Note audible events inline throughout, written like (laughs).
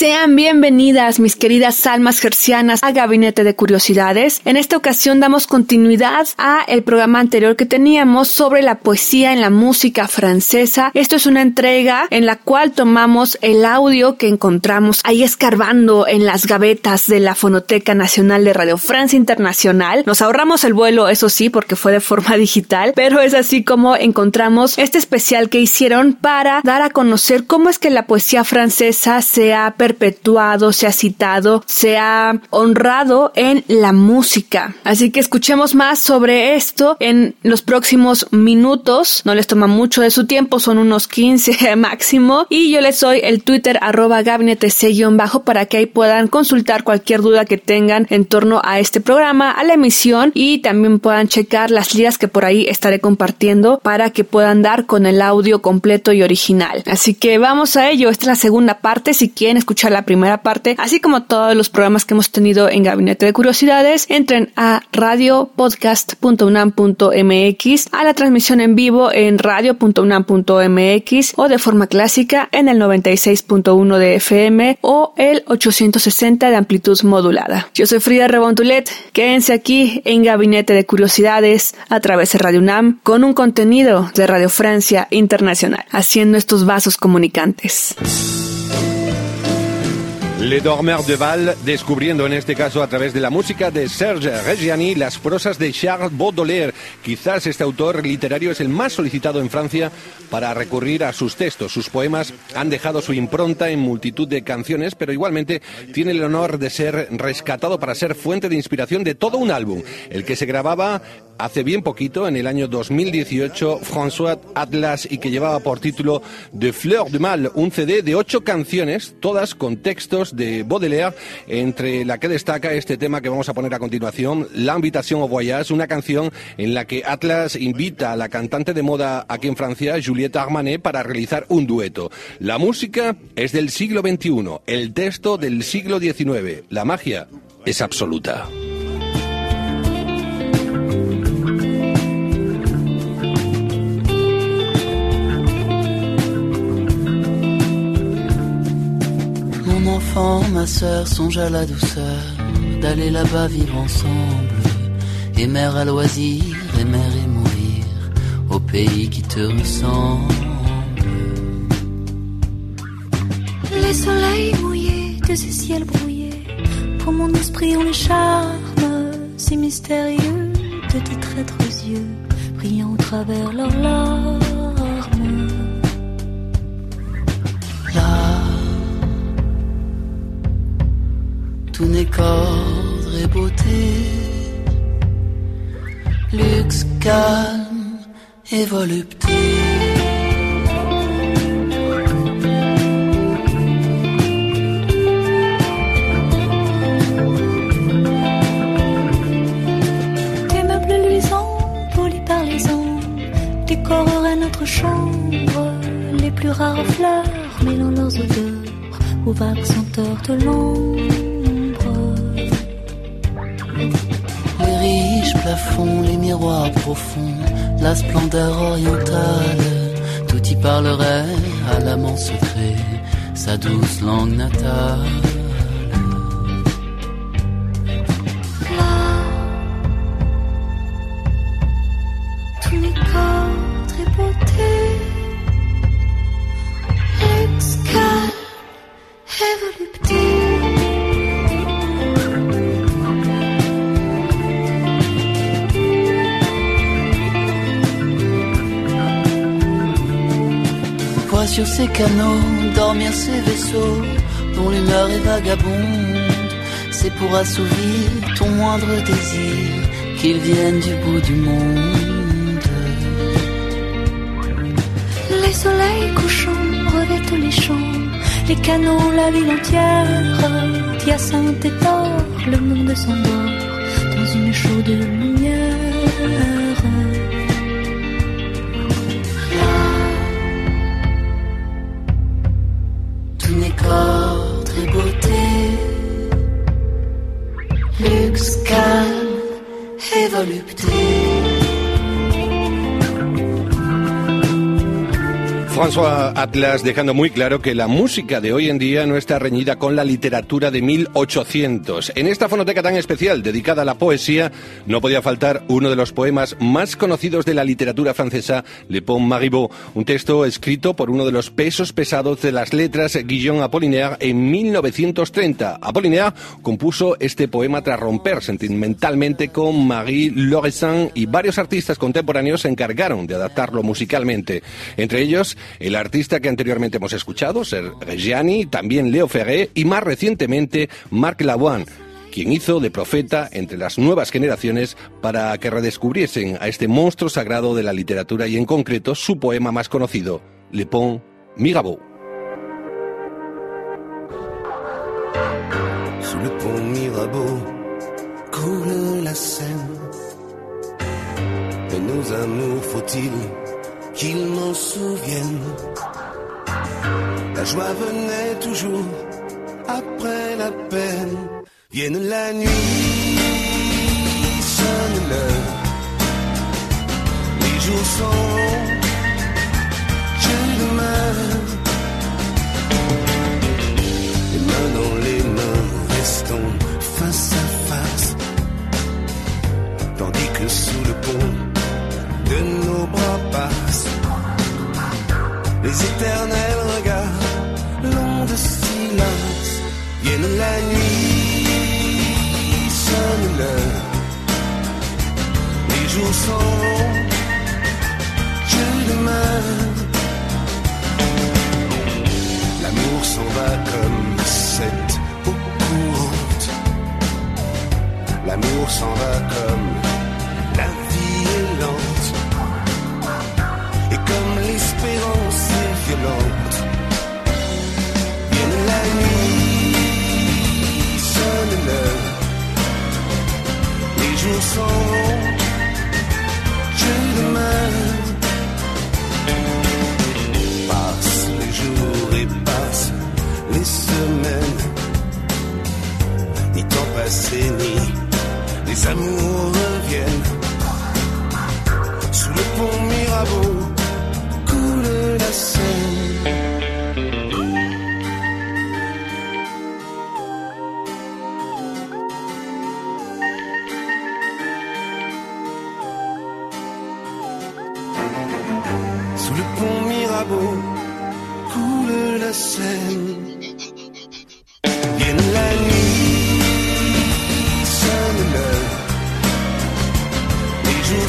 Sean bienvenidas, mis queridas almas gercianas, a Gabinete de Curiosidades. En esta ocasión damos continuidad a el programa anterior que teníamos sobre la poesía en la música francesa. Esto es una entrega en la cual tomamos el audio que encontramos ahí escarbando en las gavetas de la Fonoteca Nacional de Radio Francia Internacional. Nos ahorramos el vuelo, eso sí, porque fue de forma (laughs) digital, pero es así como encontramos este especial que hicieron para dar a conocer cómo es que la poesía francesa se ha perpetuado, se ha citado, se ha honrado en la música. Así que escuchemos más sobre esto en los próximos minutos. No les toma mucho de su tiempo, son unos 15 (laughs) máximo. Y yo les doy el Twitter arroba gabinete bajo para que ahí puedan consultar cualquier duda que tengan en torno a este programa, a la emisión y también puedan checar las ligas que por ahí estaré compartiendo para que puedan dar con el audio completo y original. Así que vamos a ello. Esta es la segunda parte. Si quieren escuchar la primera parte, así como todos los programas que hemos tenido en Gabinete de Curiosidades, entren a radiopodcast.unam.mx, a la transmisión en vivo en radio.unam.mx o de forma clásica en el 96.1 de FM o el 860 de amplitud modulada. Yo soy Frida Rebontulet. Quédense aquí en Gabinete de Curiosidades a través de Radio UNAM con un contenido de Radio Francia Internacional, haciendo estos vasos comunicantes. Le Dormeur de Val, descubriendo en este caso a través de la música de Serge Reggiani las prosas de Charles Baudelaire. Quizás este autor literario es el más solicitado en Francia para recurrir a sus textos. Sus poemas han dejado su impronta en multitud de canciones, pero igualmente tiene el honor de ser rescatado para ser fuente de inspiración de todo un álbum, el que se grababa hace bien poquito, en el año 2018, François Atlas y que llevaba por título De Fleur de Mal, un CD de ocho canciones, todas con textos de Baudelaire, entre la que destaca este tema que vamos a poner a continuación, L'Invitation au Voyage, una canción en la que Atlas invita a la cantante de moda aquí en Francia, Juliette Armanet, para realizar un dueto. La música es del siglo XXI, el texto del siglo XIX. La magia es absoluta. Ma sœur, songe à la douceur d'aller là-bas vivre ensemble. Et mère à loisir, et mère et mourir au pays qui te ressemble. Les soleils mouillés de ces ciels brouillés, pour mon esprit ont les charmes si mystérieux de tes traîtres yeux, brillant au travers leurs larmes. Qu'ordre et beauté, luxe calme et volupté. Tes meubles luisants, polis par les ans, décoreraient notre chambre. Les plus rares fleurs mêlant leurs odeurs aux vagues senteurs de l'ombre. La splendeur orientale, tout y parlerait à l'amant secret, sa douce langue natale. Tout n'est qu'ordre et beauté. Calme et volupté. Sur ces canaux dormir ces vaisseaux dont l'humeur est vagabonde. C'est pour assouvir ton moindre désir qu'ils viennent du bout du monde. Les soleils couchants tous les champs, les canons, la ville entière. Hyacinthe et or, le monde s'endort dans une chaude lumière. Volupté. François Atlas dejando muy claro que la música de hoy en día no está reñida con la literatura de 1800. En esta fonoteca tan especial dedicada a la poesía no podía faltar uno de los poemas más conocidos de la literatura francesa, Le Pont Maribot, un texto escrito por uno de los pesos pesados de las letras, Guillaume Apollinaire, en 1930. Apollinaire compuso este poema tras romper sentimentalmente con Marie Lauresin y varios artistas contemporáneos se encargaron de adaptarlo musicalmente. Entre ellos, el artista que anteriormente hemos escuchado, Ser Reggiani, también Leo Ferré y más recientemente Marc Lavoine quien hizo de profeta entre las nuevas generaciones para que redescubriesen a este monstruo sagrado de la literatura y en concreto su poema más conocido, Le Pont Mirabeau. Sous le pont Mirabeau coule la Seine. Et nos amours, faut-il qu'ils m'en souviennent La joie venait toujours après la peine. Vienne la nuit, sonne l'heure. Les jours sont je demeure. Les mains dans les mains, restons face à face. Tandis que sous le pont de nos bras passent les éternels regards longs de silence. Vienne la nuit, sonne l'heure. Les jours sont je demeure. L'amour s'en va comme cette eau courante. L'amour s'en va comme la vie est lente. Sous le pont Mirabeau coule la Seine. Vienne la nuit, sonne l'heure. Les jours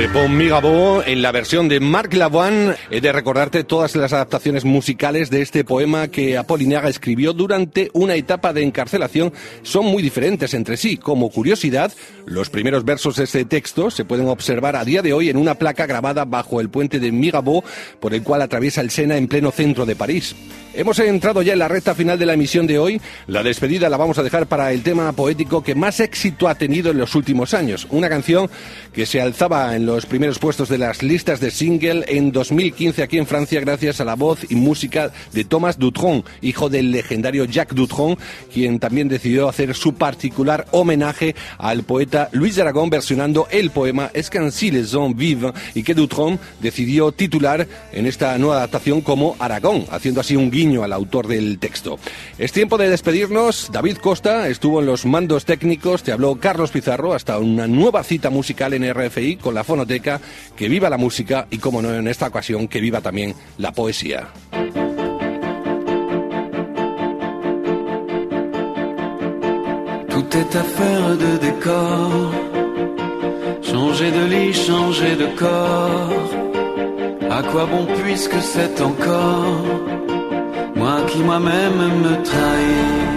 Le Pont Mirabeau en la versión de Marc Lavoine. He de recordarte todas las adaptaciones musicales de este poema que Apollinaire escribió durante una etapa de encarcelación. Son muy diferentes entre sí. Como curiosidad, los primeros versos de este texto se pueden observar a día de hoy en una placa grabada bajo el puente de Mirabeau, por el cual atraviesa el Sena en pleno centro de París. Hemos entrado ya en la recta final de la emisión de hoy. La despedida la vamos a dejar para el tema poético que más éxito ha tenido en los últimos años. Una canción que se alzaba en en los primeros puestos de las listas de single en 2015 aquí en Francia gracias a la voz y música de Thomas Dutronc, hijo del legendario Jacques Dutronc, quien también decidió hacer su particular homenaje al poeta Luis Aragón versionando el poema Es les hommes vivent y que Dutronc decidió titular en esta nueva adaptación como Aragón, haciendo así un guiño al autor del texto. Es tiempo de despedirnos. David Costa estuvo en los mandos técnicos, te habló Carlos Pizarro, hasta una nueva cita musical en RFI con la Que viva la música y, como no, en esta ocasión, que viva también la poesía. Tout est affaire de décor. Changer de lit, changer de corps. À quoi bon puisque c'est encore moi qui moi-même me trahis,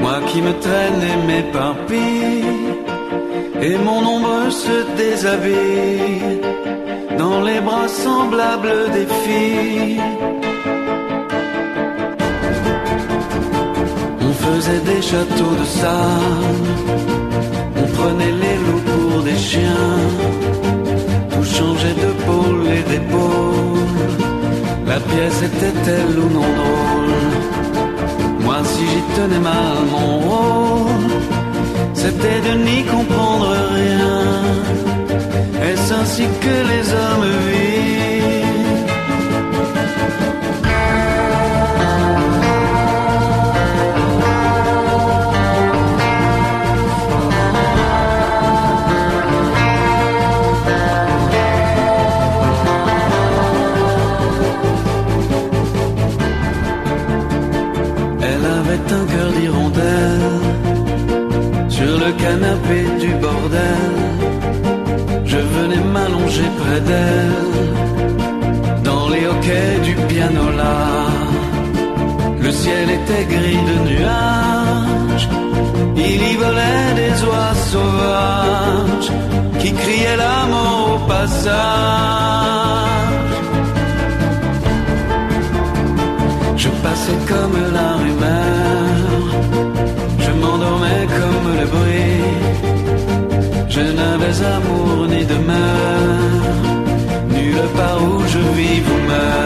moi qui me traîne et m'éparpille, et mon ombre se déshabille dans les bras semblables des filles. On faisait des châteaux de sable, on prenait les loups pour des chiens, tout changeait de pôle et d'épaule. La pièce était-elle ou non drôle Moi si j'y tenais mal mon rôle C'était de n'y comprendre rien. Est-ce ainsi que les hommes vivent? Ciel était gris de nuages Il y volait des oies sauvages Qui criaient la mort au passage Je passais comme la rumeur, je m'endormais comme le bruit. Je n'avais amour ni demeure, nulle part où je vis ou meurs.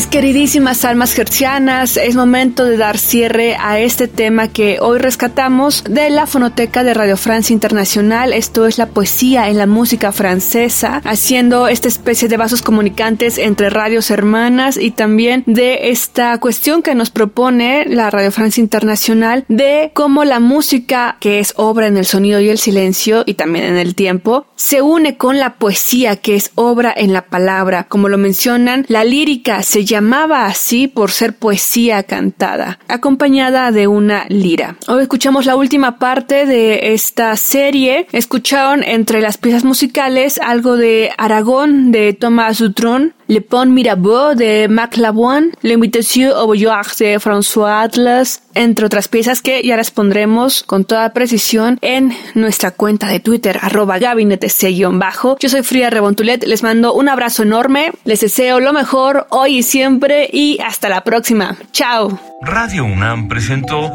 Mis queridísimas almas gercianas, es momento de dar cierre a este tema que hoy rescatamos de la fonoteca de Radio Francia Internacional. Esto es la poesía en la música francesa, haciendo esta especie de vasos comunicantes entre radios hermanas y también de esta cuestión que nos propone la Radio Francia Internacional de cómo la música, que es obra en el sonido y el silencio y también en el tiempo, se une con la poesía, que es obra en la palabra. Como lo mencionan, la lírica se llamaba así por ser poesía cantada, acompañada de una lira. Hoy escuchamos la última parte de esta serie. Escucharon entre las piezas musicales algo de Aragón de Thomas Dutron, Le Pont Mirabeau de Mac Lavoine, L'Invitation au Voyage de François Atlas, entre otras piezas que ya las pondremos con toda precisión en nuestra cuenta de Twitter, arroba gabinetec-bajo. Yo soy Fría Rebontulet, les mando un abrazo enorme, les deseo lo mejor hoy y siempre y hasta la próxima. Chao. Radio UNAM presentó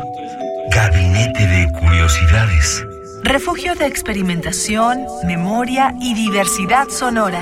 Gabinete de Curiosidades. Refugio de experimentación, memoria y diversidad sonora.